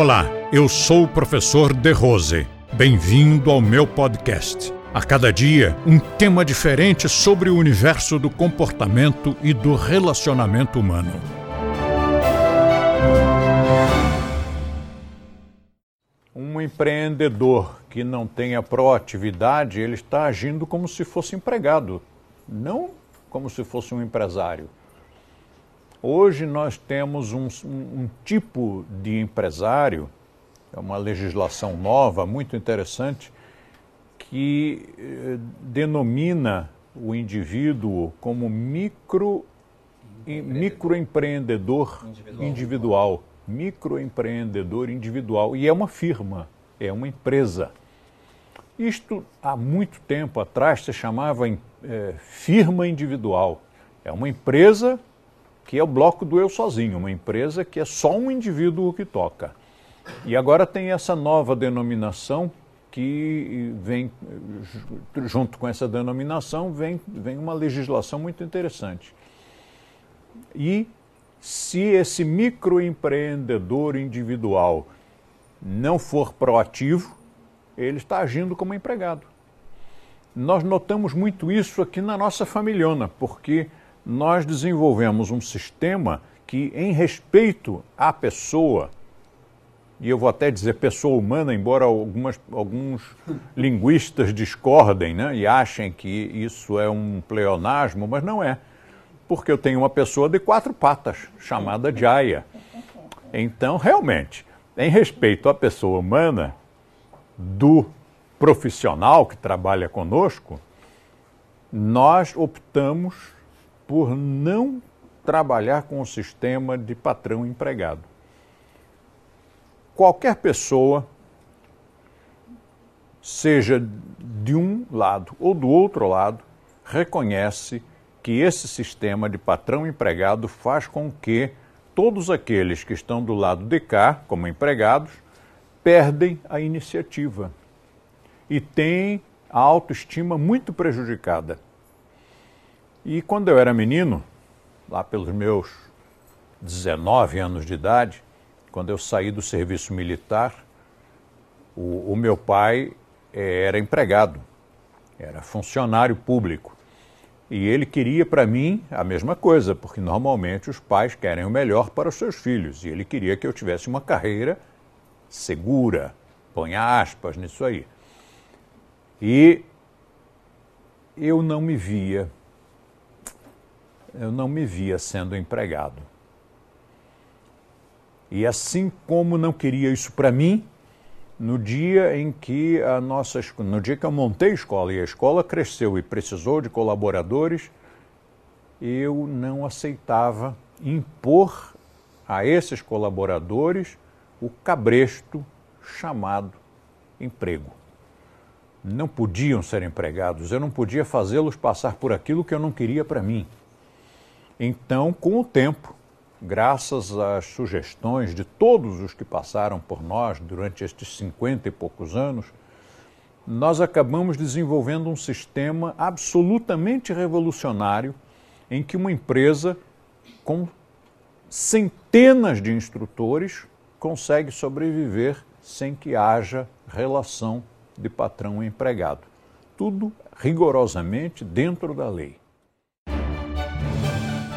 Olá, eu sou o professor De Rose. Bem-vindo ao meu podcast. A cada dia, um tema diferente sobre o universo do comportamento e do relacionamento humano. Um empreendedor que não tenha proatividade, ele está agindo como se fosse empregado, não como se fosse um empresário. Hoje nós temos um, um, tipo de empresário, é uma legislação nova, muito interessante, que eh, denomina o indivíduo como micro, microempreendedor individual. individual. Microempreendedor individual. E é uma firma, é uma empresa. Isto, há muito tempo atrás, se chamava é, firma individual. É uma empresa que é o bloco do eu sozinho, uma empresa que é só um indivíduo que toca. E agora tem essa nova denominação que vem, junto com essa denominação, vem, vem uma legislação muito interessante. E se esse microempreendedor individual não for proativo, ele está agindo como empregado. Nós notamos muito isso aqui na nossa familhona, porque nós desenvolvemos um sistema que, em respeito à pessoa, e eu vou até dizer pessoa humana, embora algumas, alguns linguistas discordem né, e achem que isso é um pleonasmo, mas não é. Porque eu tenho uma pessoa de quatro patas, chamada Jaya. Então, realmente, em respeito à pessoa humana, do profissional que trabalha conosco, nós optamos por não trabalhar com o sistema de patrão empregado. Qualquer pessoa, seja de um lado ou do outro lado, reconhece que esse sistema de patrão empregado faz com que todos aqueles que estão do lado de cá, como empregados, perdem a iniciativa e têm a autoestima muito prejudicada. E quando eu era menino, lá pelos meus 19 anos de idade, quando eu saí do serviço militar, o, o meu pai eh, era empregado, era funcionário público. E ele queria para mim a mesma coisa, porque normalmente os pais querem o melhor para os seus filhos. E ele queria que eu tivesse uma carreira segura, põe aspas nisso aí. E eu não me via eu não me via sendo empregado. E assim como não queria isso para mim, no dia em que a nossa no dia que eu montei a escola e a escola cresceu e precisou de colaboradores, eu não aceitava impor a esses colaboradores o cabresto chamado emprego. Não podiam ser empregados, eu não podia fazê-los passar por aquilo que eu não queria para mim. Então, com o tempo, graças às sugestões de todos os que passaram por nós durante estes cinquenta e poucos anos, nós acabamos desenvolvendo um sistema absolutamente revolucionário em que uma empresa com centenas de instrutores consegue sobreviver sem que haja relação de patrão e empregado. Tudo rigorosamente dentro da lei.